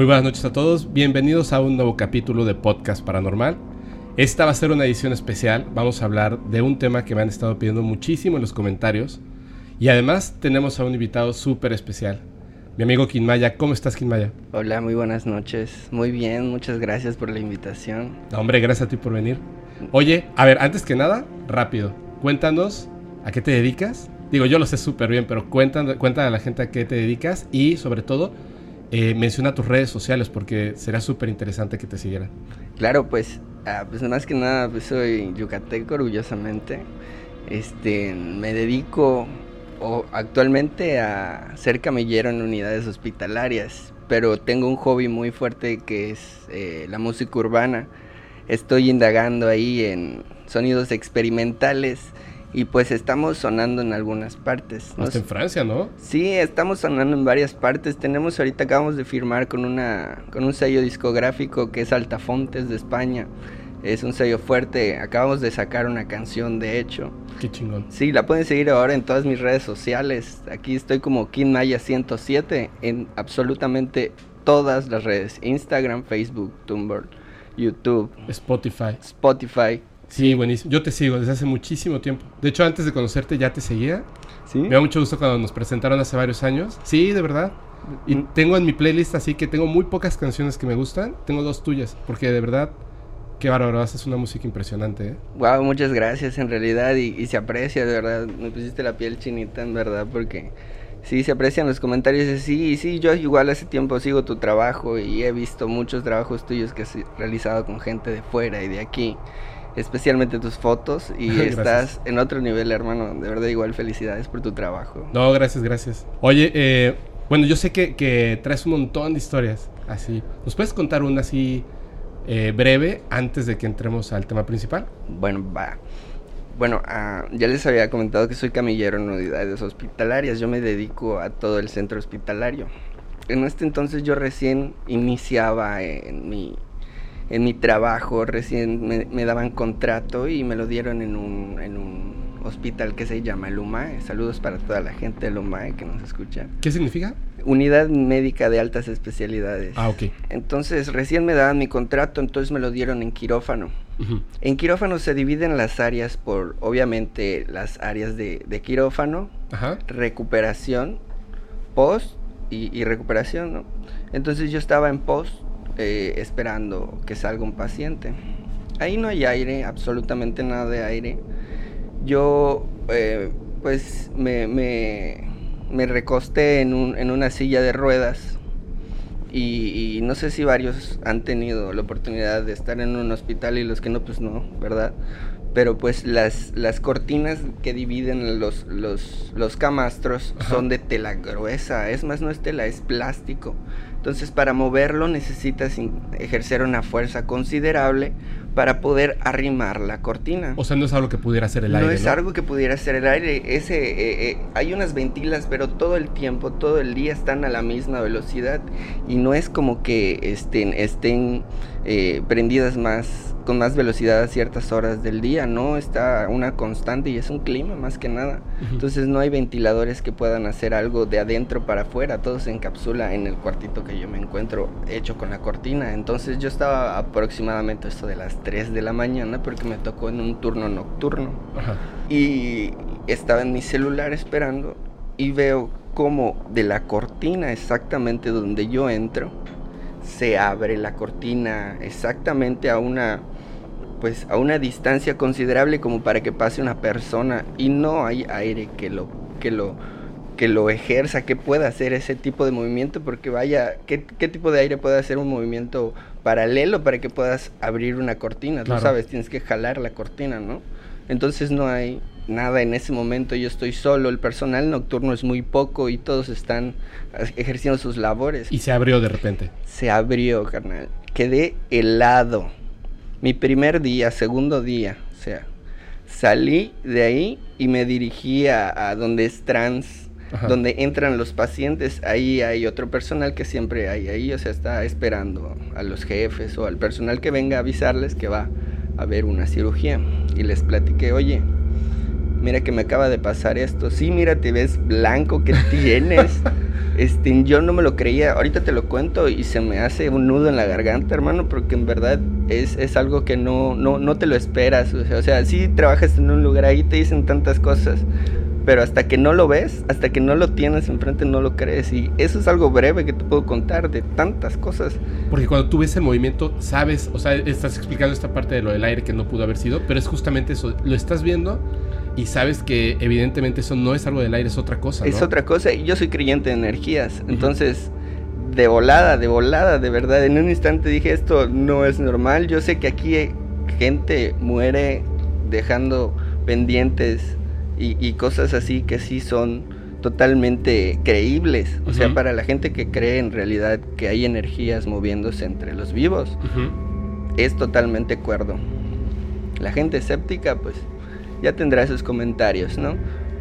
Muy buenas noches a todos, bienvenidos a un nuevo capítulo de Podcast Paranormal. Esta va a ser una edición especial, vamos a hablar de un tema que me han estado pidiendo muchísimo en los comentarios y además tenemos a un invitado súper especial, mi amigo Kinmaya. ¿Cómo estás Kinmaya? Hola, muy buenas noches, muy bien, muchas gracias por la invitación. hombre, gracias a ti por venir. Oye, a ver, antes que nada, rápido, cuéntanos a qué te dedicas. Digo, yo lo sé súper bien, pero cuéntanos, cuéntale a la gente a qué te dedicas y sobre todo eh, menciona tus redes sociales porque será súper interesante que te siguieran. Claro, pues, ah, pues más que nada pues soy yucateco orgullosamente. Este, me dedico actualmente a ser camillero en unidades hospitalarias, pero tengo un hobby muy fuerte que es eh, la música urbana. Estoy indagando ahí en sonidos experimentales y pues estamos sonando en algunas partes. Hasta en Francia, ¿no? Sí, estamos sonando en varias partes. Tenemos ahorita acabamos de firmar con una con un sello discográfico que es Altafontes de España. Es un sello fuerte. Acabamos de sacar una canción, de hecho. Qué chingón. Sí, la pueden seguir ahora en todas mis redes sociales. Aquí estoy como Maya 107 en absolutamente todas las redes. Instagram, Facebook, Tumblr, YouTube, Spotify. Spotify. Sí, buenísimo. Yo te sigo desde hace muchísimo tiempo. De hecho, antes de conocerte ya te seguía. Sí. Me da mucho gusto cuando nos presentaron hace varios años. Sí, de verdad. Y mm. tengo en mi playlist así que tengo muy pocas canciones que me gustan. Tengo dos tuyas, porque de verdad, qué bárbaro, haces una música impresionante. ¿eh? Wow, muchas gracias en realidad. Y, y, se aprecia, de verdad. Me pusiste la piel chinita, en verdad, porque sí se aprecian los comentarios. Sí, sí, yo igual hace tiempo sigo tu trabajo y he visto muchos trabajos tuyos que has realizado con gente de fuera y de aquí especialmente tus fotos y estás en otro nivel, hermano. De verdad, igual felicidades por tu trabajo. No, gracias, gracias. Oye, eh, bueno, yo sé que, traes un montón de historias así. ¿Nos puedes contar una así eh, breve antes de que entremos al tema principal? Bueno, va. Bueno, ah, ya les había comentado que soy camillero en unidades hospitalarias. Yo me dedico a todo el centro hospitalario. En este entonces yo recién iniciaba en mi en mi trabajo recién me, daban contrato y me lo dieron en un, en un hospital que se llama el UMAE. Saludos para toda la gente del UMAE que nos escucha. ¿Qué significa? Unidad Médica de Altas Especialidades. Ah, ok. Entonces recién me daban mi contrato, entonces me lo dieron en quirófano. En quirófano se dividen las áreas por, obviamente, las áreas de, quirófano, recuperación, post y, y recuperación, ¿no? Entonces yo estaba en post eh, esperando que salga un paciente. Ahí no hay aire, absolutamente nada de aire. Yo eh, pues me, me, recosté en, un, en, una silla de ruedas y, no sé si varios han tenido la oportunidad de estar en un hospital y los que no, pues no, ¿verdad? Pero pues las, las cortinas que dividen los, los, los camastros son de tela gruesa, es más, no es tela, es plástico. Entonces para moverlo necesitas ejercer una fuerza considerable para poder arrimar la cortina. O sea, no es algo que pudiera hacer el aire. No es algo que pudiera hacer el aire. Ese, eh, eh, hay unas ventilas, pero todo el tiempo, todo el día están a la misma velocidad y no es como que estén, estén eh, prendidas más con más velocidad a ciertas horas del día, ¿no? Está una constante y es un clima más que nada. Entonces no hay ventiladores que puedan hacer algo de adentro para afuera, todo se encapsula en el cuartito que yo me encuentro hecho con la cortina. Entonces yo estaba aproximadamente esto de las 3 de la mañana porque me tocó en un turno nocturno. Y estaba en mi celular esperando y veo como de la cortina exactamente donde yo entro, se abre la cortina exactamente a una pues a una distancia considerable como para que pase una persona y no hay aire que lo que lo que lo ejerza, que pueda hacer ese tipo de movimiento, porque vaya, ¿qué, tipo de aire puede hacer un movimiento paralelo para que puedas abrir una cortina? Tú sabes, tienes que jalar la cortina, ¿no? Entonces no hay nada en ese momento, yo estoy solo, el personal nocturno es muy poco y todos están ejerciendo sus labores. Y se abrió de repente. Se abrió, carnal. Quedé helado mi primer día, segundo día, o sea, salí de ahí y me dirigí a, donde es trans, donde entran los pacientes, ahí hay otro personal que siempre hay ahí, o sea, está esperando a los jefes o al personal que venga a avisarles que va a haber una cirugía. Y les platiqué, oye, mira que me acaba de pasar esto, sí, mira, te ves blanco, ¿qué tienes? este, yo no me lo creía. Ahorita te lo cuento y se me hace un nudo en la garganta, hermano, porque en verdad es, es algo que no, no, no te lo esperas. O sea, o sea, sí trabajas en un lugar ahí, te dicen tantas cosas, pero hasta que no lo ves, hasta que no lo tienes enfrente, no lo crees. Y eso es algo breve que te puedo contar de tantas cosas. Porque cuando tú ves el movimiento, sabes, o sea, estás explicando esta parte de lo del aire que no pudo haber sido, pero es justamente eso, lo estás viendo y sabes que evidentemente eso no es algo del aire, es otra cosa. Es otra cosa, y yo soy creyente de energías, entonces de volada, de volada, de verdad, en un instante dije esto no es normal, yo sé que aquí gente muere dejando pendientes y, cosas así que sí son totalmente creíbles. O sea, para la gente que cree en realidad que hay energías moviéndose entre los vivos, es totalmente cuerdo. La gente escéptica, pues, ya tendrá sus comentarios, ¿no?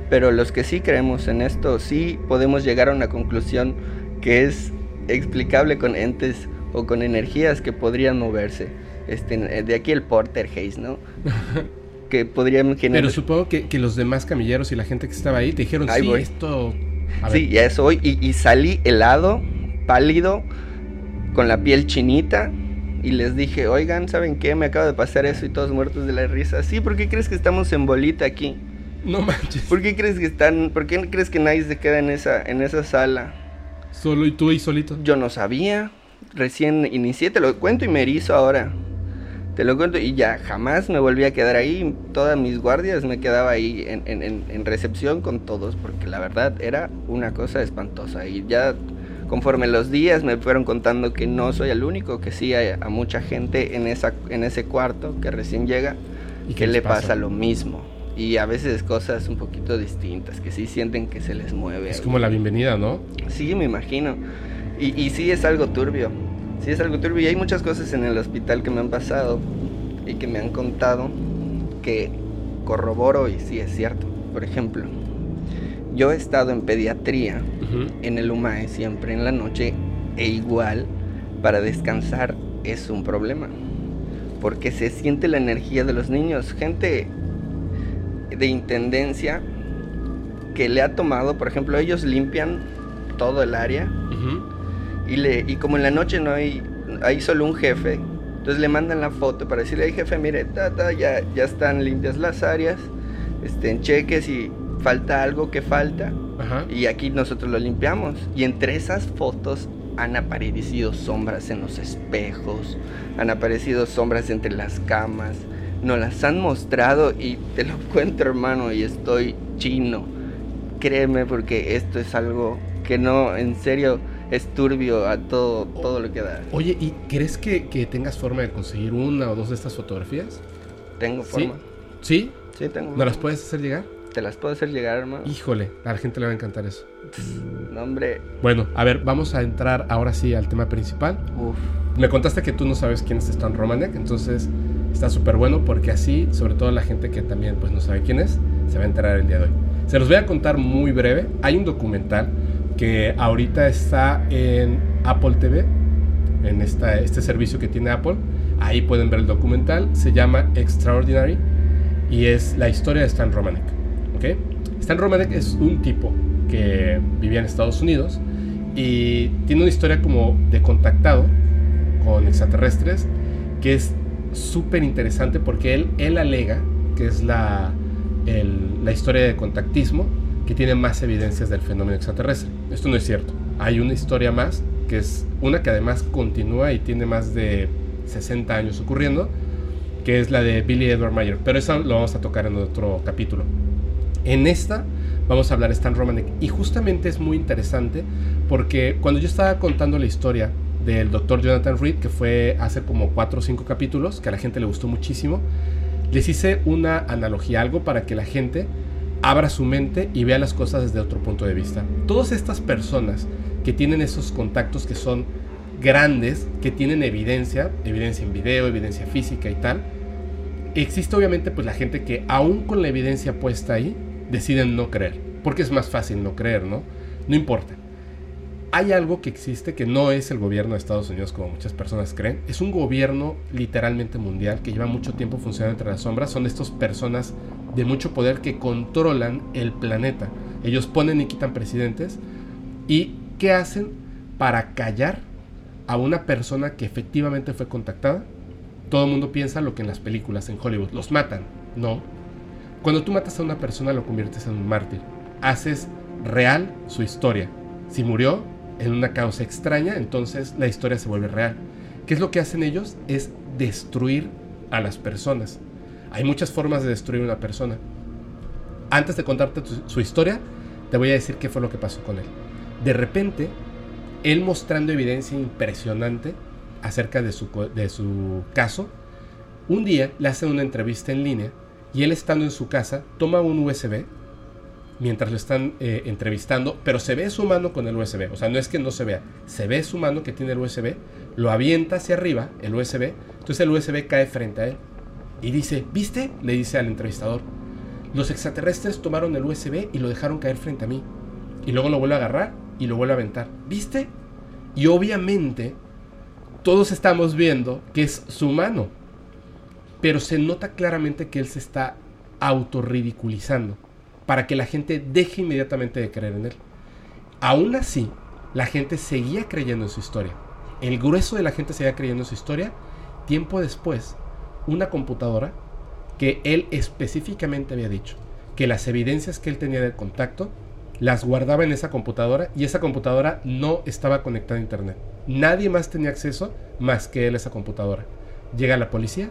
Pero los que sí creemos en esto, sí podemos llegar a una conclusión que es explicable con entes o con energías que podrían moverse. Este, de aquí el Porter Hayes, ¿no? que podrían generar. Pero supongo que, los demás camilleros y la gente que estaba ahí te dijeron, sí, esto... sí, ya eso hoy. Y, salí helado, pálido, con la piel chinita. Y les dije, oigan, ¿saben qué? Me acaba de pasar eso y todos muertos de la risa. Sí, ¿por qué crees que estamos en bolita aquí? No manches. ¿Por qué crees que están, por qué crees que nadie se queda en esa, en esa sala? Solo y tú y solito. Yo no sabía. Recién inicié, te lo cuento y me erizo ahora. Te lo cuento y ya jamás me volví a quedar ahí. Todas mis guardias me quedaba ahí en, recepción con todos porque la verdad era una cosa espantosa. Y ya conforme los días me fueron contando que no soy el único, que sí hay a mucha gente en, esa, en ese cuarto que recién llega y que le pasa? lo mismo. Y a veces cosas un poquito distintas, que sí sienten que se les mueve. Es como la bienvenida, ¿no? Sí, me imagino. Y, y sí es algo turbio sí es algo turbio y hay muchas cosas en el hospital que me han pasado y que me han contado que corroboro y sí es cierto. Por ejemplo, yo he estado en pediatría en el UMAE siempre en la noche e igual para descansar es un problema. Porque se siente la energía de los niños. Gente de intendencia que le ha tomado, por ejemplo, ellos limpian todo el área y, le, y como en la noche no hay, hay solo un jefe, entonces le mandan la foto para decirle, al jefe, mire, tata, ya, ya están limpias las áreas, estén cheques y falta algo que falta. Y aquí nosotros lo limpiamos. Y entre esas fotos han aparecido sombras en los espejos, han aparecido sombras entre las camas. Nos las han mostrado y te lo cuento hermano y estoy chino. Créeme porque esto es algo que no, en serio, es turbio a todo, todo lo que da. Oye, ¿y crees que, tengas forma de conseguir una o dos de estas fotografías? Tengo forma. ¿Sí? Sí, tengo. ¿No las puedes hacer llegar? Te las puedo hacer llegar, hermano. Híjole, a la gente le va a encantar eso. No, hombre. Bueno, a ver, vamos a entrar ahora sí al tema principal. Uf. Me contaste que tú no sabes quién es Stan Romanek, entonces está súper bueno porque así, sobre todo la gente que también pues no sabe quién es, se va a enterar el día de hoy. Se los voy a contar muy breve. Hay un documental que ahorita está en Apple TV, en esta, este servicio que tiene Apple. Ahí pueden ver el documental, se llama Extraordinary y es la historia de Stan Romanek. ¿Okay? Stan Romanek es un tipo que vivía en Estados Unidos y tiene una historia como de contactado con extraterrestres que es súper interesante porque él, él alega que es la, la historia de contactismo que tiene más evidencias del fenómeno extraterrestre. Esto no es cierto. Hay una historia más, que es una que además continúa y tiene más de 60 años ocurriendo, que es la de Billy Edward Mayer. Pero eso lo vamos a tocar en otro capítulo. En esta vamos a hablar Stan Romanek. Y justamente es muy interesante porque cuando yo estaba contando la historia del doctor Jonathan Reed, que fue hace como 4 o 5 capítulos, que a la gente le gustó muchísimo, les hice una analogía, algo para que la gente abra su mente y vea las cosas desde otro punto de vista. Todas estas personas que tienen esos contactos que son grandes, que tienen evidencia, evidencia en video, evidencia física y tal, existe obviamente pues la gente que aún con la evidencia puesta ahí, deciden no creer, porque es más fácil no creer, ¿no? No importa hay algo que existe que no es el gobierno de Estados Unidos como muchas personas creen. Es un gobierno literalmente mundial que lleva mucho tiempo funcionando entre las sombras. Son estas personas de mucho poder que controlan el planeta. Ellos ponen y quitan presidentes y ¿qué hacen para callar a una persona que efectivamente fue contactada? Todo el mundo piensa lo que en las películas en Hollywood, los matan. No. Cuando tú matas a una persona lo conviertes en un mártir. Haces real su historia. Si murió en una causa extraña, entonces la historia se vuelve real. ¿Qué es lo que hacen ellos? Es destruir a las personas. Hay muchas formas de destruir a una persona. Antes de contarte su historia, te voy a decir qué fue lo que pasó con él. De repente, él mostrando evidencia impresionante acerca de su, de su caso, un día le hacen una entrevista en línea y él estando en su casa toma un USB mientras lo están eh, entrevistando, pero se ve su mano con el USB, o sea, no es que no se vea, se ve su mano que tiene el USB, lo avienta hacia arriba, el USB, entonces el USB cae frente a él y dice, ¿viste? Le dice al entrevistador, los extraterrestres tomaron el USB y lo dejaron caer frente a mí, y luego lo vuelve a agarrar y lo vuelve a aventar, ¿viste? Y obviamente todos estamos viendo que es su mano, pero se nota claramente que él se está autorridiculizando para que la gente deje inmediatamente de creer en él. Aún así, la gente seguía creyendo en su historia. El grueso de la gente seguía creyendo en su historia. Tiempo después, una computadora que él específicamente había dicho que las evidencias que él tenía de contacto las guardaba en esa computadora y esa computadora no estaba conectada a internet. Nadie más tenía acceso más que él a esa computadora. Llega la policía,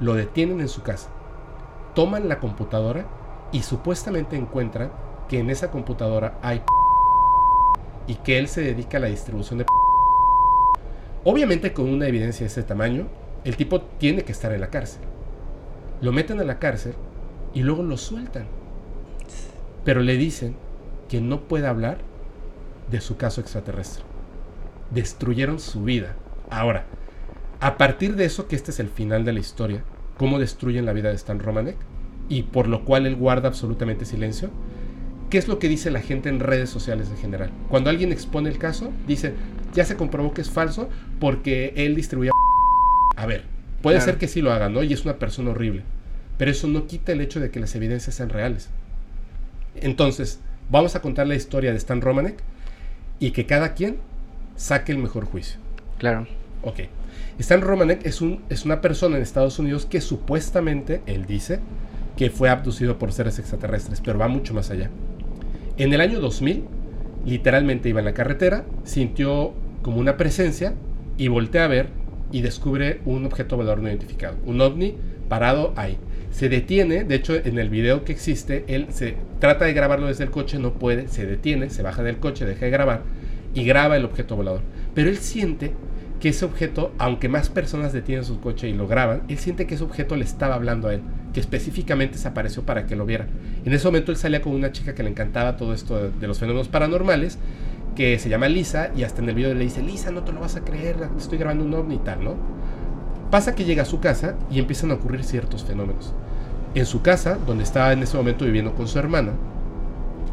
lo detienen en su casa, toman la computadora y supuestamente encuentran que en esa computadora hay y que él se dedica a la distribución de Obviamente con una evidencia de ese tamaño, el tipo tiene que estar en la cárcel. Lo meten a la cárcel y luego lo sueltan. Pero le dicen que no puede hablar de su caso extraterrestre. Destruyeron su vida. Ahora, a partir de eso, que este es el final de la historia, cómo destruyen la vida de Stan Romanek, y por lo cual él guarda absolutamente silencio, ¿qué es lo que dice la gente en redes sociales en general? Cuando alguien expone el caso, dice, ya se comprobó que es falso porque él distribuía... A ver, puede ser que sí lo haga, ¿no? Y es una persona horrible, pero eso no quita el hecho de que las evidencias sean reales. Entonces, vamos a contar la historia de Stan Romanek y que cada quien saque el mejor juicio. Claro. Ok. Stan Romanek es, un, es una persona en Estados Unidos que supuestamente, él dice, que fue abducido por seres extraterrestres, pero va mucho más allá. En el año 2000, literalmente iba en la carretera, sintió como una presencia y voltea a ver y descubre un objeto volador no identificado, un ovni parado ahí. Se detiene, de hecho en el video que existe, él se trata de grabarlo desde el coche, no puede, se detiene, se baja del coche, deja de grabar y graba el objeto volador. Pero él siente que ese objeto, aunque más personas detienen su coche y lo graban, él siente que ese objeto le estaba hablando a él, que específicamente se apareció para que lo viera. En ese momento él salía con una chica que le encantaba todo esto de, los fenómenos paranormales, que se llama Lisa, y hasta en el video le dice, Lisa, no te lo vas a creer, estoy grabando un ovni y tal, ¿no? Pasa que llega a su casa y empiezan a ocurrir ciertos fenómenos. En su casa, donde estaba en ese momento viviendo con su hermana,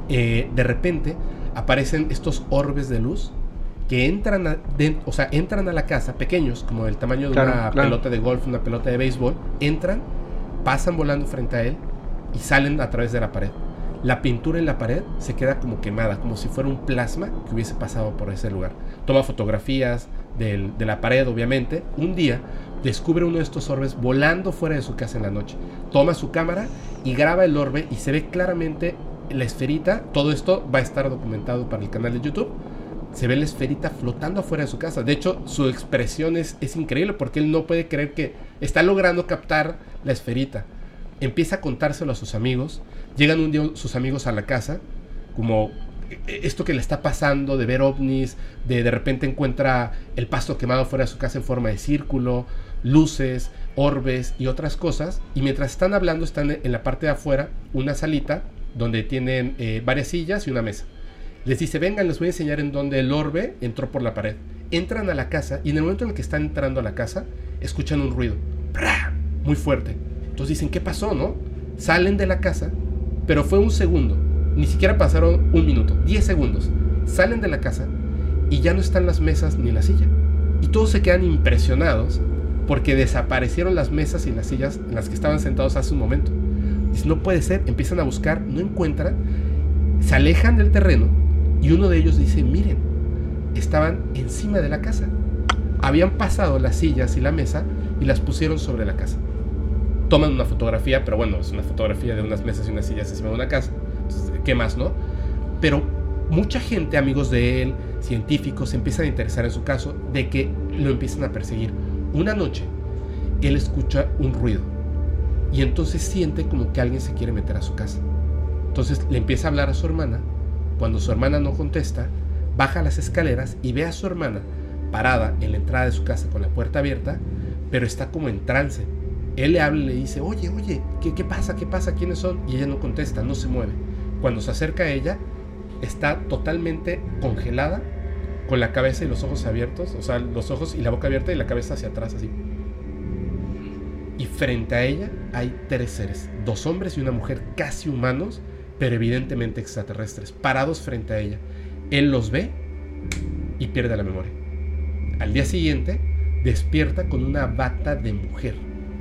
eh, de repente aparecen estos orbes de luz que entran a, o sea, entran a la casa, pequeños, como del tamaño de una pelota de golf, una pelota de béisbol, entran, pasan volando frente a él y salen a través de la pared. La pintura en la pared se queda como quemada, como si fuera un plasma que hubiese pasado por ese lugar. Toma fotografías de la pared, obviamente. Un día descubre uno de estos orbes volando fuera de su casa en la noche. Toma su cámara y graba el orbe y se ve claramente la esferita. Todo esto va a estar documentado para el canal de YouTube se ve la esferita flotando afuera de su casa. De hecho, su expresión es, increíble porque él no puede creer que está logrando captar la esferita. Empieza a contárselo a sus amigos. Llegan un día sus amigos a la casa, como e, esto que le está pasando de ver ovnis, de de repente encuentra el pasto quemado fuera de su casa en forma de círculo, luces, orbes y otras cosas. Y mientras están hablando, están en la parte de afuera, una salita donde tienen eh, varias sillas y una mesa. Les dice, vengan, les voy a enseñar en dónde el orbe entró por la pared. Entran a la casa y en el momento en el que están entrando a la casa, escuchan un ruido. Muy fuerte. Entonces dicen, ¿qué pasó, no? Salen de la casa, pero fue un segundo. Ni siquiera pasaron un minuto, 10 segundos. Salen de la casa y ya no están las mesas ni la silla. Y todos se quedan impresionados porque desaparecieron las mesas y las sillas en las que estaban sentados hace un momento. Dicen, no puede ser, empiezan a buscar, no encuentran, se alejan del terreno y uno de ellos dice, miren, estaban encima de la casa. Habían pasado las sillas y la mesa y las pusieron sobre la casa. Toman una fotografía, pero bueno, es una fotografía de unas mesas y unas sillas encima de una casa. ¿Qué más, no? Pero mucha gente, amigos de él, científicos, se empiezan a interesar en su caso de que lo empiezan a perseguir. Una noche, él escucha un ruido y entonces siente como que alguien se quiere meter a su casa. Entonces le empieza a hablar a su hermana. Cuando su hermana no contesta, baja las escaleras y ve a su hermana parada en la entrada de su casa con la puerta abierta, pero está como en trance. Él le habla y le dice, oye, oye, ¿qué, qué pasa? ¿Qué pasa? ¿Quiénes son? Y ella no contesta, no se mueve. Cuando se acerca a ella, está totalmente congelada, con la cabeza y los ojos abiertos, o sea, los ojos y la boca abierta y la cabeza hacia atrás así. Y frente a ella hay tres seres, dos hombres y una mujer casi humanos, pero evidentemente extraterrestres, parados frente a ella. Él los ve y pierde la memoria. Al día siguiente, despierta con una bata de mujer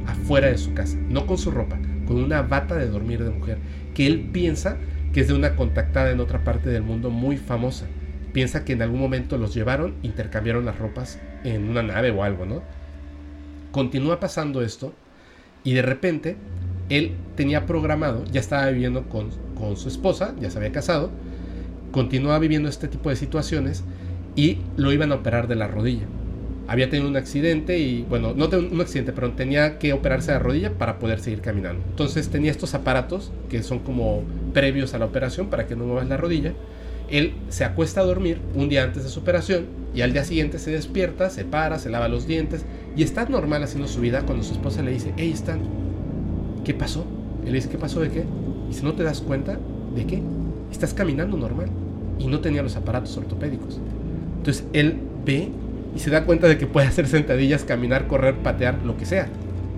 afuera de su casa, no con su ropa, con una bata de dormir de mujer, que él piensa que es de una contactada en otra parte del mundo muy famosa. Piensa que en algún momento los llevaron, intercambiaron las ropas en una nave o algo, ¿no? Continúa pasando esto y de repente él tenía programado, ya estaba viviendo con, con su esposa, ya se había casado, continuaba viviendo este tipo de situaciones y lo iban a operar de la rodilla había tenido un accidente y, bueno, no un accidente, pero tenía que operarse la rodilla para poder seguir caminando. Entonces tenía estos aparatos que son como previos a la operación para que no muevas la rodilla. Él se acuesta a dormir un día antes de su operación y al día siguiente se despierta, se para, se lava los dientes y está normal haciendo su vida cuando su esposa le dice, hey Stan, ¿qué pasó? Él le dice, ¿qué pasó de qué? Y si no te das cuenta, ¿de qué? Estás caminando normal y no tenía los aparatos ortopédicos. Entonces él ve y se da cuenta de que puede hacer sentadillas, caminar, correr, patear, lo que sea.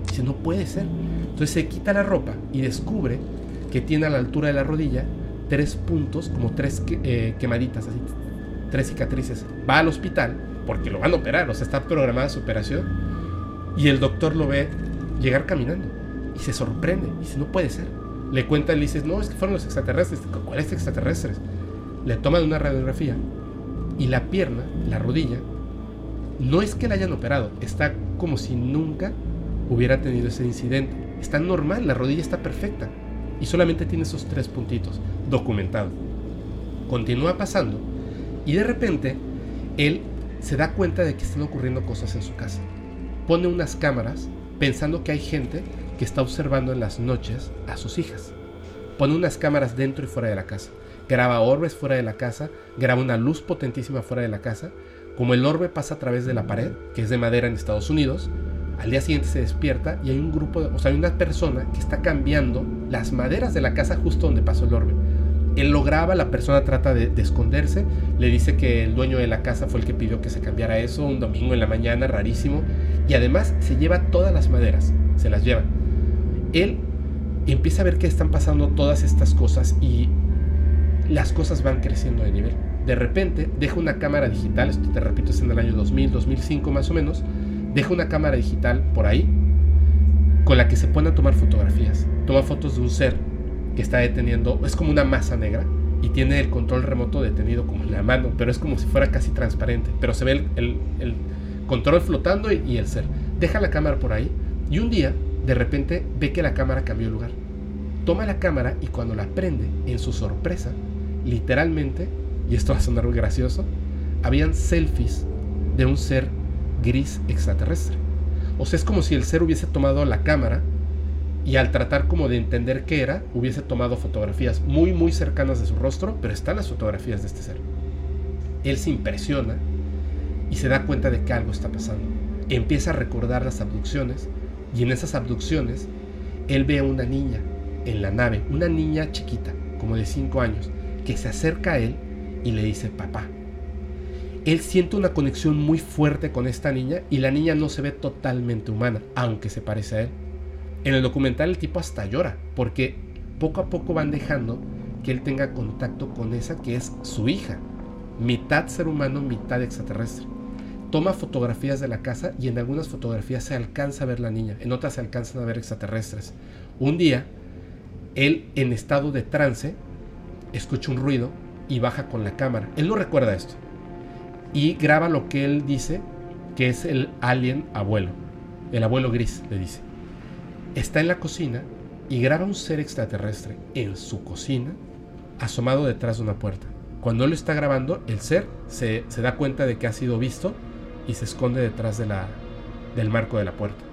Dice, no puede ser. Entonces se quita la ropa y descubre que tiene a la altura de la rodilla tres puntos, como tres eh, quemaditas, así, tres cicatrices. Va al hospital porque lo van a operar, o sea, está programada su operación. Y el doctor lo ve llegar caminando y se sorprende. Dice, no puede ser. Le cuenta, le dice, no, es que fueron los extraterrestres. ¿Cuáles extraterrestres? Le toman una radiografía y la pierna, la rodilla, no es que la hayan operado, está como si nunca hubiera tenido ese incidente. Está normal, la rodilla está perfecta. Y solamente tiene esos tres puntitos, documentado. Continúa pasando y de repente él se da cuenta de que están ocurriendo cosas en su casa. Pone unas cámaras pensando que hay gente que está observando en las noches a sus hijas. Pone unas cámaras dentro y fuera de la casa. Graba orbes fuera de la casa, graba una luz potentísima fuera de la casa como el orbe pasa a través de la pared, que es de madera en Estados Unidos, al día siguiente se despierta y hay un grupo, o sea, hay una persona que está cambiando las maderas de la casa justo donde pasó el orbe. Él lo graba, la persona trata de, esconderse, le dice que el dueño de la casa fue el que pidió que se cambiara eso un domingo en la mañana, rarísimo, y además se lleva todas las maderas, se las lleva. Él empieza a ver que están pasando todas estas cosas y las cosas van creciendo de nivel de repente deja una cámara digital, esto te repito es en el año 2000, 2005 más o menos, deja una cámara digital por ahí con la que se pone a tomar fotografías. Toma fotos de un ser que está deteniendo, es como una masa negra y tiene el control remoto detenido como en la mano, pero es como si fuera casi transparente, pero se ve el, control flotando y, y el ser. Deja la cámara por ahí y un día de repente ve que la cámara cambió de lugar. Toma la cámara y cuando la prende, en su sorpresa, literalmente y esto va a sonar muy gracioso, habían selfies de un ser gris extraterrestre. O sea, es como si el ser hubiese tomado la cámara y al tratar como de entender qué era, hubiese tomado fotografías muy muy cercanas de su rostro, pero están las fotografías de este ser. Él se impresiona y se da cuenta de que algo está pasando. Empieza a recordar las abducciones y en esas abducciones él ve a una niña en la nave, una niña chiquita, como de 5 años, que se acerca a él y le dice papá. Él siente una conexión muy fuerte con esta niña y la niña no se ve totalmente humana, aunque se parece a él. En el documental el tipo hasta llora, porque poco a poco van dejando que él tenga contacto con esa que es su hija, mitad ser humano, mitad extraterrestre. Toma fotografías de la casa y en algunas fotografías se alcanza a ver la niña, en otras se alcanzan a ver extraterrestres. Un día, él en estado de trance escucha un ruido y baja con la cámara. Él no recuerda esto. y graba lo que él dice que es el alien abuelo, el abuelo gris, le dice. Está en la cocina y graba un ser extraterrestre en su cocina, asomado detrás de una puerta. Cuando lo está grabando, el ser se, da cuenta de que ha sido visto y se esconde detrás de la, del marco de la puerta.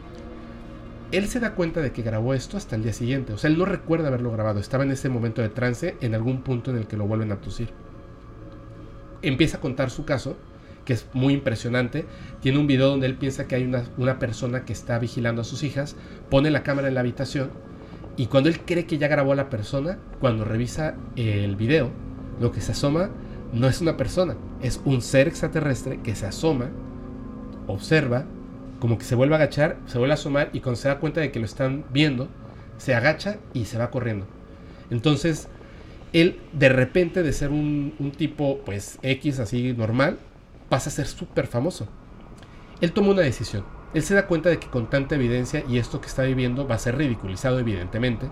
Él se da cuenta de que grabó esto hasta el día siguiente. O sea, él no recuerda haberlo grabado. Estaba en ese momento de trance en algún punto en el que lo vuelven a abducir. Empieza a contar su caso que es muy impresionante. Tiene un video donde él piensa que hay una, persona que está vigilando a sus hijas, pone la cámara en la habitación y cuando él cree que ya grabó a la persona, cuando revisa el video, lo que se asoma no es una persona, es un ser extraterrestre que se asoma, observa, como que se vuelve a agachar, se vuelve a asomar y cuando se da cuenta de que lo están viendo, se agacha y se va corriendo. Entonces, él de repente de ser un, un tipo pues X así normal, pasa a ser súper famoso. Él toma una decisión. Él se da cuenta de que con tanta evidencia y esto que está viviendo va a ser ridiculizado evidentemente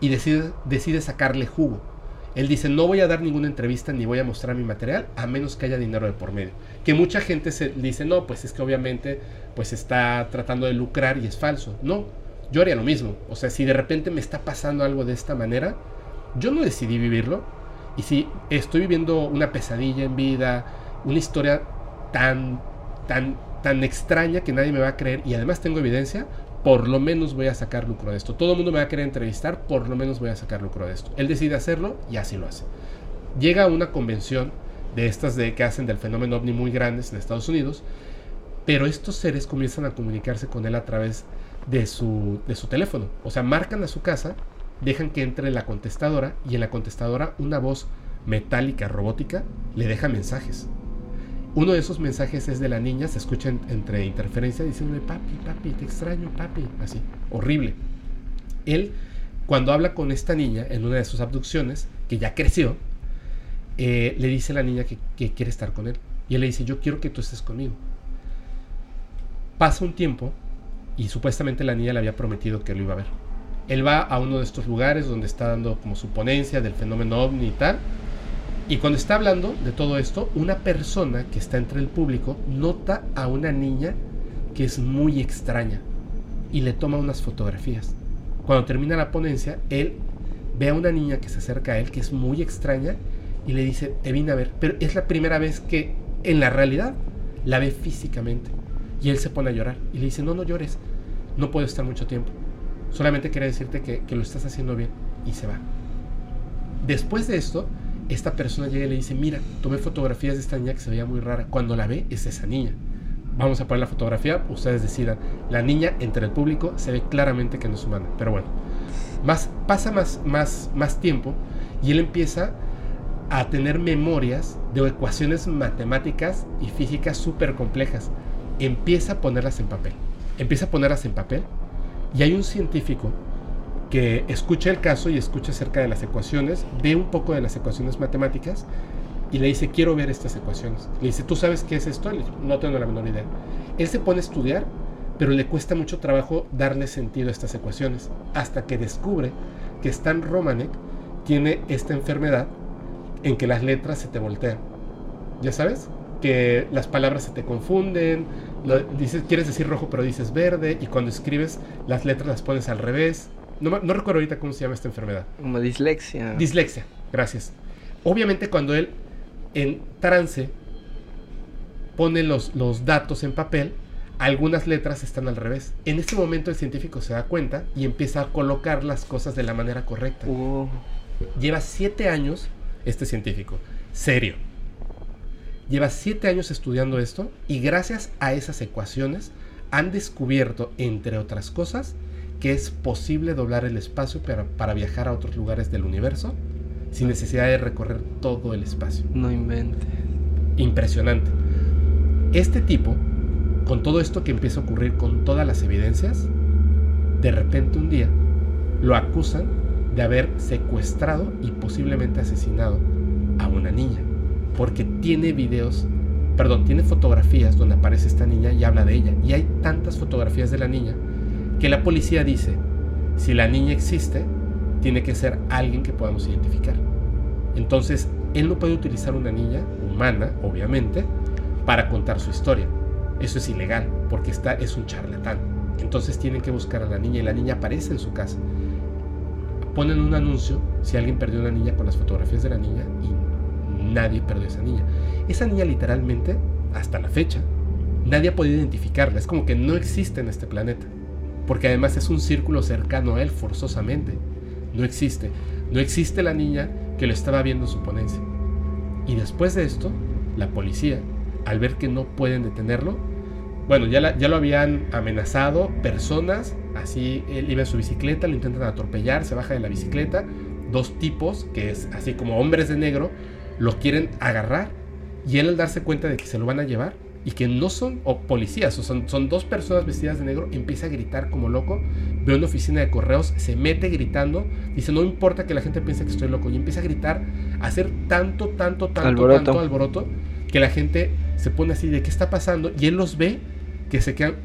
y decide, decide sacarle jugo. Él dice, no voy a dar ninguna entrevista ni voy a mostrar mi material a menos que haya dinero de por medio. Que mucha gente se dice, no, pues es que obviamente pues está tratando de lucrar y es falso. No, yo haría lo mismo. O sea, si de repente me está pasando algo de esta manera, yo no decidí vivirlo. Y si estoy viviendo una pesadilla en vida, una historia tan, tan, tan extraña que nadie me va a creer y además tengo evidencia, por lo menos voy a sacar lucro de esto. Todo el mundo me va a querer entrevistar, por lo menos voy a sacar lucro de esto. Él decide hacerlo y así lo hace. Llega a una convención de estas de que hacen del fenómeno ovni muy grandes en Estados Unidos, pero estos seres comienzan a comunicarse con él a través de su, de su teléfono. O sea, marcan a su casa, dejan que entre la contestadora y en la contestadora una voz metálica robótica le deja mensajes. Uno de esos mensajes es de la niña, se escucha entre interferencia diciéndole, papi, papi, te extraño, papi, así, horrible. Él, cuando habla con esta niña en una de sus abducciones, que ya creció, eh, le dice a la niña que, quiere estar con él. Y él le dice, yo quiero que tú estés conmigo. Pasa un tiempo y supuestamente la niña le había prometido que lo iba a ver. Él va a uno de estos lugares donde está dando como su ponencia del fenómeno ovni y tal, y cuando está hablando de todo esto, una persona que está entre el público nota a una niña que es muy extraña y le toma unas fotografías. Cuando termina la ponencia, él ve a una niña que se acerca a él, que es muy extraña, y le dice, te vine a ver. Pero es la primera vez que en la realidad la ve físicamente. Y él se pone a llorar y le dice, no, no llores, no puedo estar mucho tiempo. Solamente quería decirte que, que lo estás haciendo bien. Y se va. Después de esto, esta persona llega y le dice, mira, tomé fotografías de esta niña que se veía muy rara. Cuando la ve, es esa niña. Vamos a poner la fotografía, ustedes decidan. La niña entre el público se ve claramente que no es humana. Pero bueno, más, pasa más, más, más tiempo y él empieza a tener memorias de ecuaciones matemáticas y físicas súper complejas. Empieza a ponerlas en papel. Empieza a ponerlas en papel. Y hay un científico que escucha el caso y escucha acerca de las ecuaciones, ve un poco de las ecuaciones matemáticas y le dice, quiero ver estas ecuaciones. Le dice, ¿tú sabes qué es esto? no tengo la menor idea. Él se pone a estudiar, pero le cuesta mucho trabajo darle sentido a estas ecuaciones, hasta que descubre que Stan Romanek tiene esta enfermedad en que las letras se te voltean. ¿Ya sabes? Que las palabras se te confunden, dices, quieres decir rojo pero dices verde, y cuando escribes las letras las pones al revés. No, recuerdo ahorita cómo se llama esta enfermedad. Como dislexia. Dislexia, gracias. Obviamente cuando él en trance pone los, los datos en papel, algunas letras están al revés. En este momento el científico se da cuenta y empieza a colocar las cosas de la manera correcta. Oh. Lleva siete años este científico, serio. Lleva siete años estudiando esto y gracias a esas ecuaciones han descubierto, entre otras cosas, que es posible doblar el espacio para, para viajar a otros lugares del universo sin necesidad de recorrer todo el espacio. No invente. Impresionante. Este tipo, con todo esto que empieza a ocurrir con todas las evidencias, de repente un día lo acusan de haber secuestrado y posiblemente asesinado a una niña. Porque tiene videos, perdón, tiene fotografías donde aparece esta niña y habla de ella. Y hay tantas fotografías de la niña que la policía dice, si la niña existe, tiene que ser alguien que podamos identificar. Entonces, él no puede utilizar una niña humana, obviamente, para contar su historia. Eso es ilegal, porque está, es un charlatán. Entonces tienen que buscar a la niña y la niña aparece en su casa. Ponen un anuncio si alguien perdió una niña con las fotografías de la niña y nadie perdió esa niña. Esa niña literalmente, hasta la fecha, nadie ha podido identificarla. Es como que no existe en este planeta. Porque además es un círculo cercano a él forzosamente. No existe. No existe la niña que lo estaba viendo en su ponencia. Y después de esto, la policía, al ver que no pueden detenerlo, bueno, ya, ya lo habían amenazado, personas, así él iba en su bicicleta, lo intentan atropellar, se baja de la bicicleta, dos tipos, que es así como hombres de negro, lo quieren agarrar y él al darse cuenta de que se lo van a llevar y que no son o policías, o son, son dos personas vestidas de negro, empieza a gritar como loco, ve una oficina de correos, se mete gritando, dice no importa que la gente piense que estoy loco y empieza a gritar, a hacer tanto, tanto, tanto, tanto alboroto que la gente se pone así de qué está pasando y él los ve que se quedan,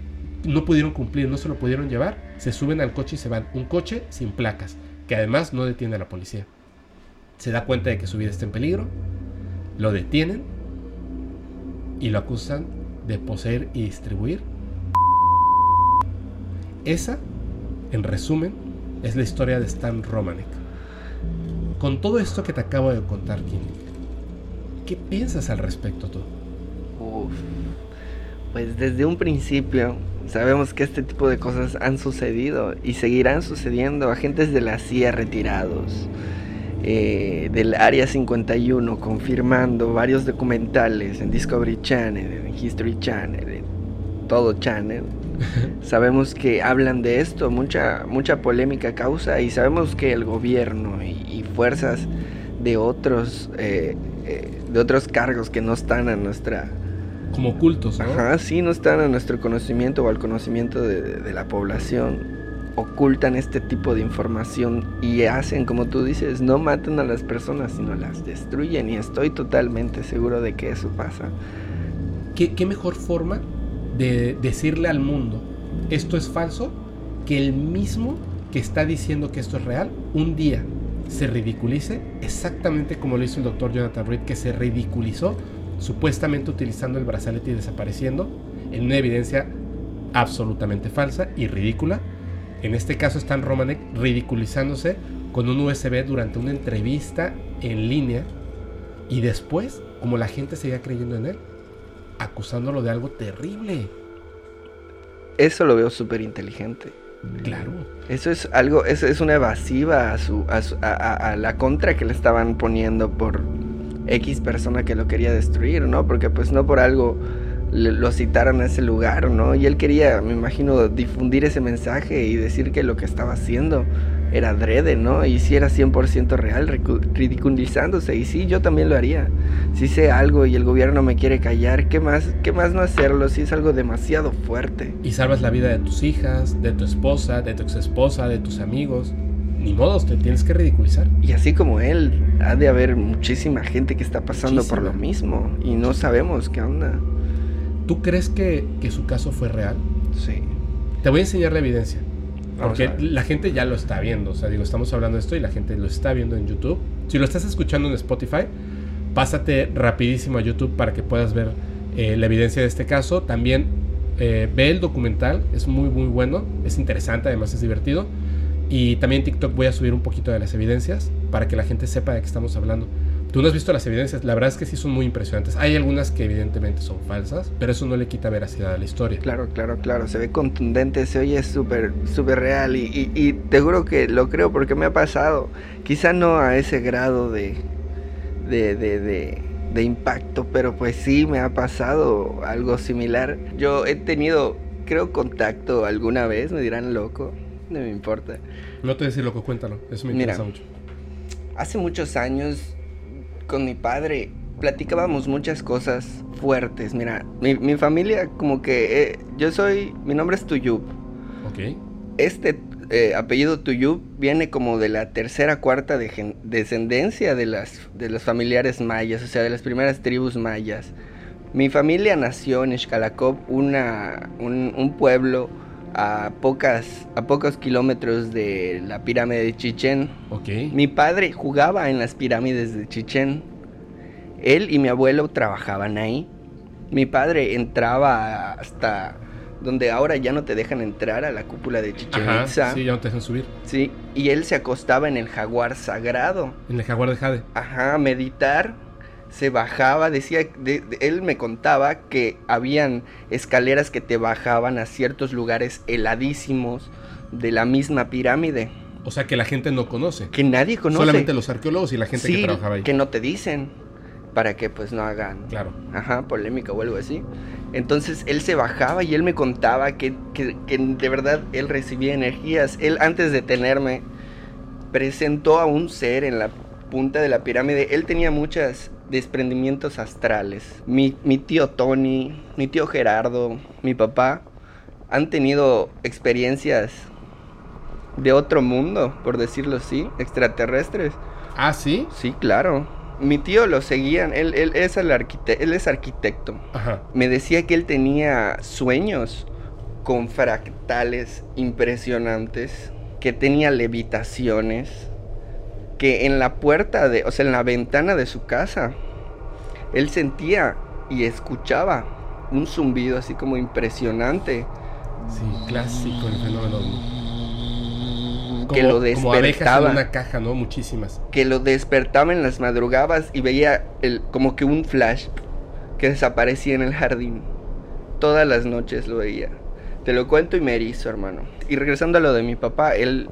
no pudieron cumplir, no se lo pudieron llevar, se suben al coche y se van. Un coche sin placas, que además no detiene a la policía. Se da cuenta de que su vida está en peligro, lo detienen y lo acusan de poseer y distribuir. Esa, en resumen, es la historia de Stan Romanek. Con todo esto que te acabo de contar, Kim, ¿qué piensas al respecto tú? Pues desde un principio sabemos que este tipo de cosas han sucedido y seguirán sucediendo. Agentes de la CIA retirados, eh, del Área 51 confirmando varios documentales en Discovery Channel, en History Channel, en todo Channel. sabemos que hablan de esto, mucha, mucha polémica causa y sabemos que el gobierno y, fuerzas de otros, eh, eh, de otros cargos que no están a nuestra como ocultos, ¿no? Ajá, sí, no están a nuestro conocimiento o al conocimiento de, la población. Ocultan este tipo de información y hacen, como tú dices, no matan a las personas, sino las destruyen. Y estoy totalmente seguro de que eso pasa. ¿Qué, mejor forma de decirle al mundo esto es falso que el mismo que está diciendo que esto es real, un día se ridiculice exactamente como lo hizo el doctor Jonathan Reed, que se ridiculizó supuestamente utilizando el brazalete y desapareciendo, en una evidencia absolutamente falsa y ridícula. En este caso están Romanek ridiculizándose con un USB durante una entrevista en línea y después, como la gente seguía creyendo en él, acusándolo de algo terrible. Eso lo veo súper inteligente. Claro. Eso es algo, eso es una evasiva a, su, a la contra que le estaban poniendo por X persona que lo quería destruir, ¿no? Porque pues no por algo lo citaron a ese lugar, ¿no? Y él quería, me imagino, difundir ese mensaje y decir que lo que estaba haciendo era adrede, ¿no? Y si era 100% real, ridiculizándose. Y sí, yo también lo haría. Si sé algo y el gobierno me quiere callar, ¿qué más, qué más no hacerlo si es algo demasiado fuerte? Y salvas la vida de tus hijas, de tu esposa, de tu ex esposa, de tus amigos ni modo, te tienes que ridiculizar. Y así como él, ha de haber muchísima gente que está pasando por lo mismo y no sabemos qué onda. ¿Tú crees que, su caso fue real? Sí. Te voy a enseñar la evidencia. Porque la gente ya lo está viendo. O sea, digo, estamos hablando de esto y la gente lo está viendo en YouTube. Si lo estás escuchando en Spotify, pásate rapidísimo a YouTube para que puedas ver eh, la evidencia de este caso. También eh, ve el documental, es muy, muy bueno. Es interesante, además es divertido. Y también en TikTok voy a subir un poquito de las evidencias para que la gente sepa de qué estamos hablando. Tú no has visto las evidencias, la verdad es que sí son muy impresionantes. Hay algunas que evidentemente son falsas, pero eso no le quita veracidad a la historia. Claro, claro, claro. Se ve contundente, se oye súper, súper real y, y, te juro que lo creo porque me ha pasado. Quizá no a ese grado de, de, de, de, de impacto, pero pues sí me ha pasado algo similar. Yo he tenido, creo, contacto alguna vez, me dirán loco no me importa. No te decir loco, cuéntalo. Eso me interesa mucho. Hace muchos años, con mi padre, platicábamos muchas cosas fuertes. Mira, mi, familia, como que eh, yo soy. Mi nombre es Tuyub. Ok. Este eh, apellido Tuyub viene como de la tercera, cuarta descendencia de las, de los familiares mayas, o sea, de las primeras tribus mayas. Mi familia nació en Xcalacop, una, un, un pueblo a, pocas, a pocos kilómetros de la pirámide de Chichén. Okay. Mi padre jugaba en las pirámides de Chichén. Él y mi abuelo trabajaban ahí. Mi padre entraba hasta donde ahora ya no te dejan entrar a la cúpula de Chichen Itza. Sí, ya no te dejan subir. Sí, y él se acostaba en el jaguar sagrado. En el jaguar de Jade. Ajá, meditar. Se bajaba, decía, él me contaba que habían escaleras que te bajaban a ciertos lugares heladísimos de la misma pirámide. O sea, que la gente no conoce. Que nadie conoce. Solamente los arqueólogos y la gente que trabajaba ahí. que no te dicen para que pues no hagan claro. ajá, polémica o algo así. Entonces él se bajaba y él me contaba que, que, de verdad él recibía energías. Él antes de tenerme presentó a un ser en la punta de la pirámide. Él tenía muchos desprendimientos astrales. Mi, mi tío Tony, mi tío Gerardo, mi papá han tenido experiencias de otro mundo, por decirlo así, extraterrestres. Ah, sí. Sí, claro mi tío lo seguía, él, él, es, el él es arquitecto. Me decía que él tenía sueños con fractales impresionantes, que tenía levitaciones, que en la puerta de, o sea, en la ventana de su casa, él sentía y escuchaba un zumbido así como impresionante. Sí, clásico el fenómeno que lo despertaba. en una caja, ¿no? Muchísimas. Que lo despertaba en las madrugadas y veía el, como que un flash que desaparecía en el jardín. Todas las noches lo veía. Te lo cuento y me erizo, hermano. Y regresando a lo de mi papá, él,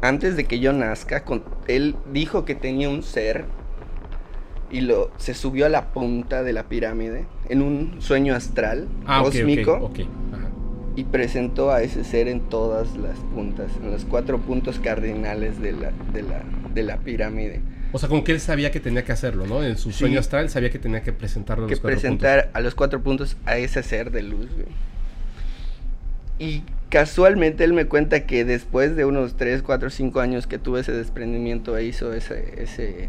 antes de que yo nazca, él dijo que tenía un ser y lo se subió a la punta de la pirámide en un sueño astral ah, cósmico y presentó a ese ser en todas las puntas, en los cuatro puntos cardinales de la, de la, de la pirámide. O sea, como que él sabía que tenía que hacerlo, ¿no? En su sueño astral sabía que tenía que presentarlo a los que presentar a los cuatro puntos a ese ser de luz, Y casualmente él me cuenta que después de unos 3, 4, 5 años que tuve ese desprendimiento e hizo ese, ese,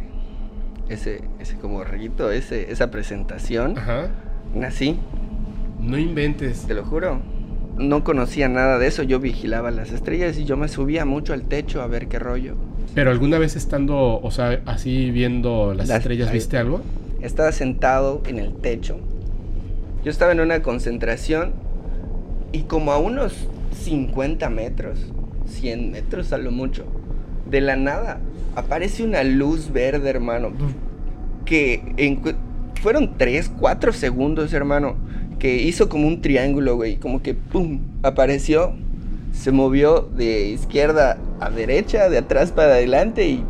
ese, ese como rito, ese, esa presentación, Ajá. nací. No inventes. Te lo juro no conocía nada de eso, yo vigilaba las estrellas y yo me subía mucho al techo a ver qué rollo. Pero alguna vez estando, o sea, así viendo las, estrellas, ¿viste algo? Estaba sentado en el techo. Yo estaba en una concentración y como a unos 50 metros, 100 metros a lo mucho, de la nada aparece una luz verde, hermano, que en, fueron 3, 4 segundos, hermano que hizo como un triángulo, güey, como que pum, apareció, se movió de izquierda a derecha, de atrás para adelante y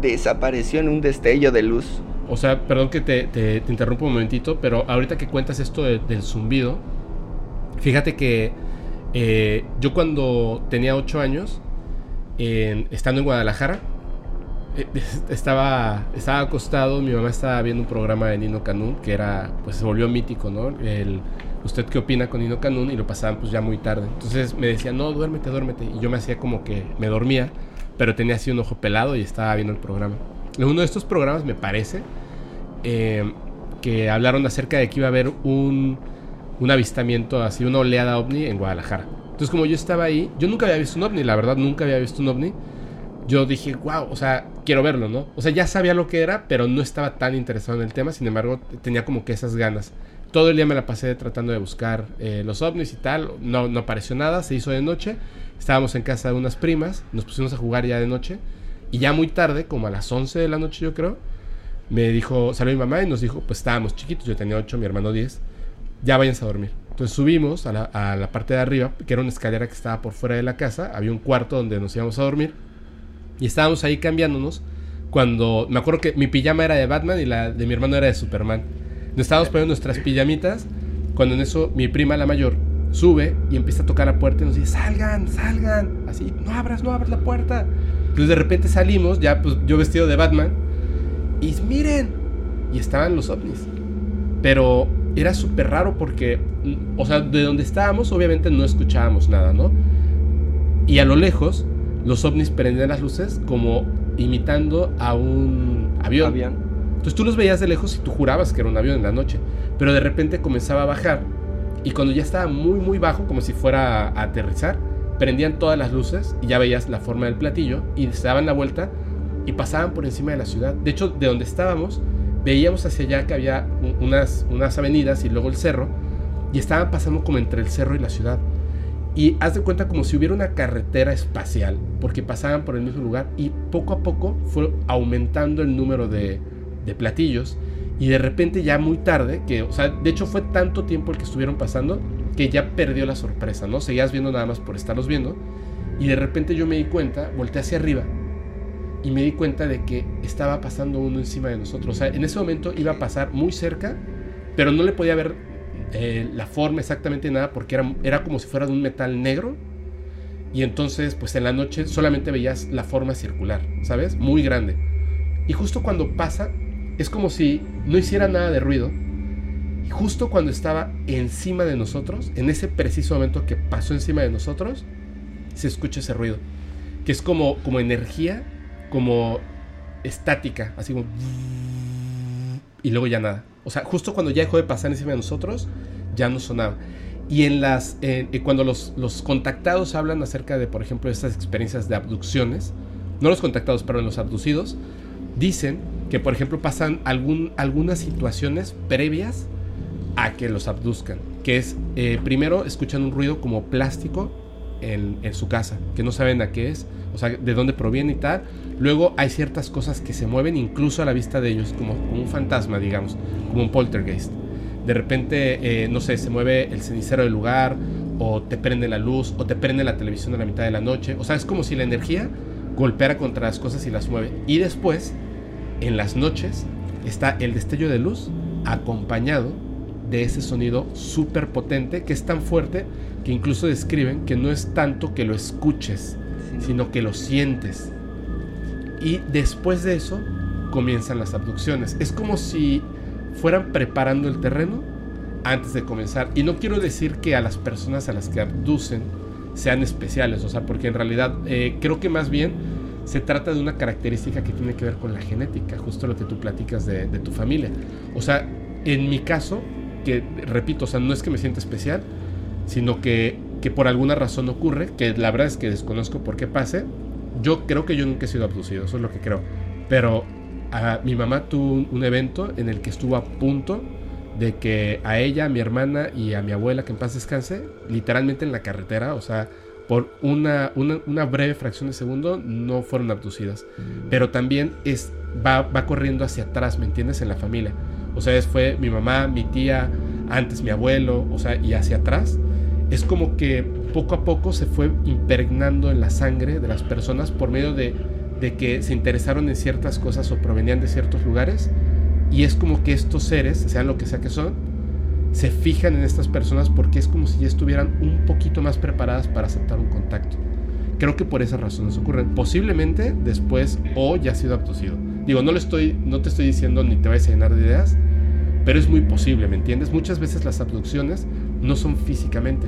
desapareció en un destello de luz. O sea, perdón que te, te, interrumpo un momentito, pero ahorita que cuentas esto del zumbido, fíjate que eh, yo cuando tenía 8 años, estando en Guadalajara, eh, estaba, estaba acostado, mi mamá estaba viendo un programa de Nino Canún que era, pues se volvió mítico, ¿no? El, ¿Usted qué opina con Nino Canún? Y lo pasaban pues ya muy tarde. Entonces me decía, no, duérmete, duérmete. Y yo me hacía como que me dormía, pero tenía así un ojo pelado y estaba viendo el programa. En uno de estos programas me parece eh, que hablaron acerca de que iba a haber un, un avistamiento, así una oleada ovni en Guadalajara. Entonces como yo estaba ahí, yo nunca había visto un ovni, la verdad nunca había visto un ovni yo dije, wow, o sea, quiero verlo, ¿no? O sea, ya sabía lo que era, pero no estaba tan interesado en el tema, sin embargo, tenía como que esas ganas. Todo el día me la pasé tratando de buscar eh, los ovnis y tal, no, no apareció nada, se hizo de noche, estábamos en casa de unas primas, nos pusimos a jugar ya de noche, y ya muy tarde, como a las 11 de la noche yo creo, me dijo, salió mi mamá y nos dijo, pues estábamos chiquitos, yo tenía 8, mi hermano 10, ya váyanse a dormir. Entonces subimos a la, a la parte de arriba, que era una escalera que estaba por fuera de la casa, había un cuarto donde nos íbamos a dormir y estábamos ahí cambiándonos cuando me acuerdo que mi pijama era de Batman y la de mi hermano era de Superman. Nos estábamos poniendo nuestras pijamitas cuando en eso mi prima, la mayor, sube y empieza a tocar la puerta y nos dice, salgan, salgan. Así, no abras, no abras la puerta. Entonces de repente salimos, ya pues yo vestido de Batman, y miren, y estaban los ovnis. Pero era súper raro porque, o sea, de donde estábamos obviamente no escuchábamos nada, ¿no? Y a lo lejos los ovnis prendían las luces como imitando a un avión. Entonces tú los veías de lejos y tú jurabas que era un avión en la noche. Pero de repente comenzaba a bajar y cuando ya estaba muy muy bajo, como si fuera a aterrizar, prendían todas las luces y ya veías la forma del platillo y se daban la vuelta y pasaban por encima de la ciudad. De hecho, de donde estábamos veíamos hacia allá que había unas, unas avenidas y luego el cerro, y estaban pasando como entre el cerro y la ciudad. Y haz de cuenta como si hubiera una carretera espacial, porque pasaban por el mismo lugar y poco a poco fue aumentando el número de, de platillos. Y de repente ya muy tarde, que, o sea, de hecho fue tanto tiempo el que estuvieron pasando que ya perdió la sorpresa, ¿no? Seguías viendo nada más por estarlos viendo. Y de repente yo me di cuenta, volteé hacia arriba y me di cuenta de que estaba pasando uno encima de nosotros. O sea, en ese momento iba a pasar muy cerca, pero no le podía ver eh, la forma exactamente nada porque era, era como si fuera de un metal negro. Y entonces, pues en la noche solamente veías la forma circular, ¿sabes? Muy grande. Y justo cuando pasa, es como si no hiciera nada de ruido. Y justo cuando estaba encima de nosotros, en ese preciso momento que pasó encima de nosotros, se escucha ese ruido. Que es como, como energía como estática, así como... Y luego ya nada. O sea, justo cuando ya dejó de pasar encima de nosotros, ya no sonaba. Y en las, cuando los, los, contactados hablan acerca de, por ejemplo, estas experiencias de abducciones, no los contactados, pero los abducidos, dicen que, por ejemplo, pasan algún, algunas situaciones previas a que los abduzcan. Que es, eh, primero escuchan un ruido como plástico en, en, su casa, que no saben a qué es, o sea, de dónde proviene y tal. Luego hay ciertas cosas que se mueven incluso a la vista de ellos, como, un fantasma, digamos, como un poltergeist. De repente, eh, no sé, se mueve el cenicero del lugar, o te prende la luz, o te prende la televisión a la mitad de la noche. O sea, es como si la energía golpeara contra las cosas y las mueve. Y después, en las noches, está el destello de luz acompañado de ese sonido súper potente que es tan fuerte que incluso describen que no es tanto que lo escuches, sino que lo sientes. Y después de eso comienzan las abducciones. Es como si fueran preparando el terreno antes de comenzar. Y no quiero decir que a las personas a las que abducen sean especiales, o sea, porque en realidad eh, creo que más bien se trata de una característica que tiene que ver con la genética, justo lo que tú platicas de, de tu familia. O sea, en mi caso, que repito, o sea, no es que me sienta especial, sino que, que por alguna razón ocurre, que la verdad es que desconozco por qué pase. Yo creo que yo nunca he sido abducido, eso es lo que creo. Pero a, mi mamá tuvo un, evento en el que estuvo a punto de que a ella, a mi hermana y a mi abuela, que en paz descanse, literalmente en la carretera, o sea, por una, una, una breve fracción de segundo, no fueron abducidas. Pero también es, va, va corriendo hacia atrás, ¿me entiendes? En la familia. O sea, fue mi mamá, mi tía, antes mi abuelo, o sea, y hacia atrás es como que poco a poco se fue impregnando en la sangre de las personas por medio de, que se interesaron en ciertas cosas o provenían de ciertos lugares. Y es como que estos seres, sean lo que sea que son, se fijan en estas personas porque es como si ya estuvieran un poquito más preparadas para aceptar un contacto. Creo que por esas razones ocurren. Posiblemente después o ya ha sido abducido. Digo, no, lo estoy, no te estoy diciendo ni te vayas a llenar de ideas, pero es muy posible, ¿me entiendes? Muchas veces las abducciones no son físicamente,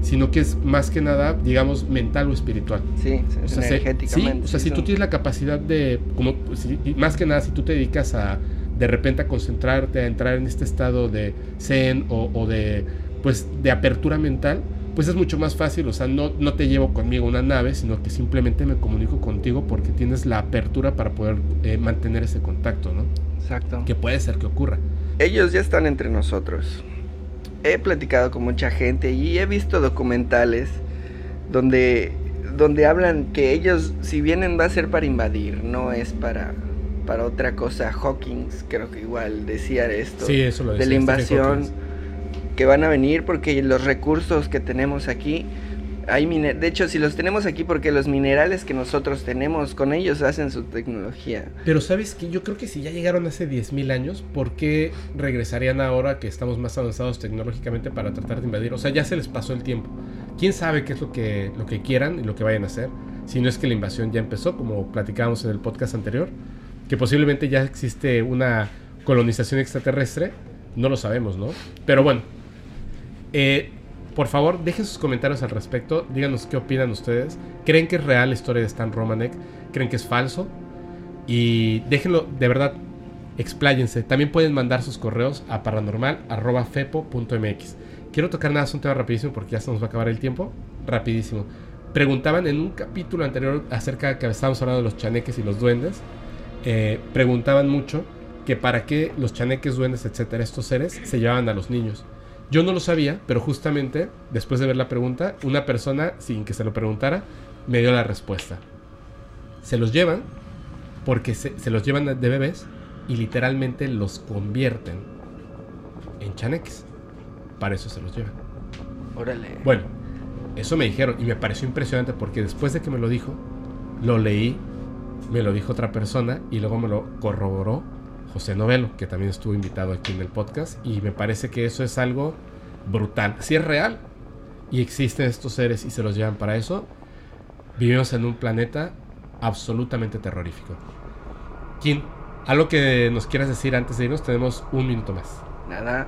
sino que es más que nada, digamos, mental o espiritual. Sí, o sea, energéticamente. Sí, o sea, si tú tienes la capacidad de, como, más que nada, si tú te dedicas a, de repente, a concentrarte, a entrar en este estado de zen o, o de, pues, de apertura mental, pues es mucho más fácil, o sea, no, no te llevo conmigo una nave, sino que simplemente me comunico contigo porque tienes la apertura para poder eh, mantener ese contacto, ¿no? Exacto. Que puede ser que ocurra. Ellos ya están entre nosotros he platicado con mucha gente y he visto documentales donde, donde hablan que ellos, si vienen, va a ser para invadir, no es para, para otra cosa. Hawkins creo que igual decía esto. Sí, eso lo decía, de la invasión que van a venir porque los recursos que tenemos aquí de hecho, si los tenemos aquí porque los minerales que nosotros tenemos con ellos hacen su tecnología. Pero sabes que yo creo que si ya llegaron hace 10.000 años, ¿por qué regresarían ahora que estamos más avanzados tecnológicamente para tratar de invadir? O sea, ya se les pasó el tiempo. ¿Quién sabe qué es lo que, lo que quieran y lo que vayan a hacer? Si no es que la invasión ya empezó, como platicábamos en el podcast anterior, que posiblemente ya existe una colonización extraterrestre, no lo sabemos, ¿no? Pero bueno, eh, por favor, dejen sus comentarios al respecto. Díganos qué opinan ustedes. ¿Creen que es real la historia de Stan Romanek? ¿Creen que es falso? Y déjenlo, de verdad, expláyense. También pueden mandar sus correos a paranormal.fepo.mx. Quiero tocar nada, es un tema rapidísimo porque ya se nos va a acabar el tiempo. Rapidísimo. Preguntaban en un capítulo anterior acerca de que estábamos hablando de los chaneques y los duendes. Eh, preguntaban mucho que para qué los chaneques, duendes, etcétera, estos seres se llevaban a los niños. Yo no lo sabía, pero justamente después de ver la pregunta, una persona, sin que se lo preguntara, me dio la respuesta. Se los llevan porque se, los llevan de bebés y literalmente los convierten en chaneques. Para eso se los llevan. Órale. Bueno, eso me dijeron y me pareció impresionante porque después de que me lo dijo, lo leí, me lo dijo otra persona y luego me lo corroboró José que también estuvo invitado aquí en el podcast, y me parece que eso es algo brutal. Si es real y existen estos seres y se los llevan para eso, vivimos en un planeta absolutamente terrorífico. Kim, algo que nos quieras decir antes de irnos, tenemos un minuto más. Nada,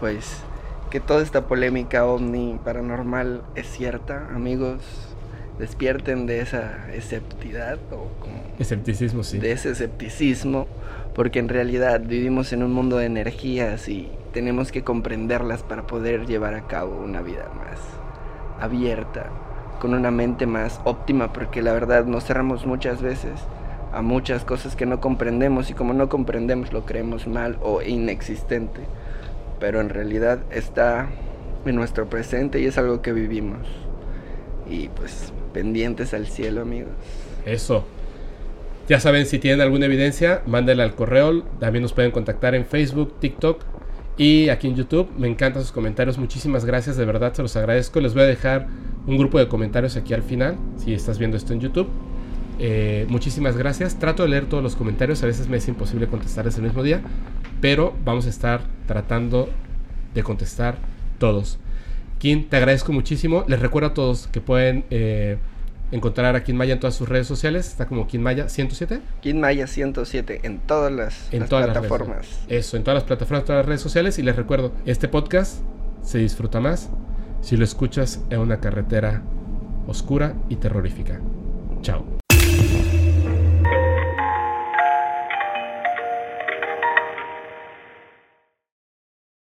pues que toda esta polémica ovni paranormal es cierta, amigos. Despierten de esa escepticidad o como escepticismo, sí. De ese escepticismo porque en realidad vivimos en un mundo de energías y tenemos que comprenderlas para poder llevar a cabo una vida más abierta, con una mente más óptima, porque la verdad nos cerramos muchas veces a muchas cosas que no comprendemos y como no comprendemos lo creemos mal o inexistente, pero en realidad está en nuestro presente y es algo que vivimos. Y pues pendientes al cielo, amigos. Eso. Ya saben, si tienen alguna evidencia, mándenla al correo. También nos pueden contactar en Facebook, TikTok y aquí en YouTube. Me encantan sus comentarios. Muchísimas gracias, de verdad se los agradezco. Les voy a dejar un grupo de comentarios aquí al final, si estás viendo esto en YouTube. Eh, muchísimas gracias. Trato de leer todos los comentarios. A veces me es imposible contestar ese mismo día, pero vamos a estar tratando de contestar todos. Te agradezco muchísimo. Les recuerdo a todos que pueden eh, encontrar a Maya en todas sus redes sociales. Está como Maya 107. Maya 107 en todas las, en todas plataformas. Las Eso, en todas las plataformas, todas las redes sociales. Y les recuerdo, este podcast se disfruta más si lo escuchas en una carretera oscura y terrorífica. Chao.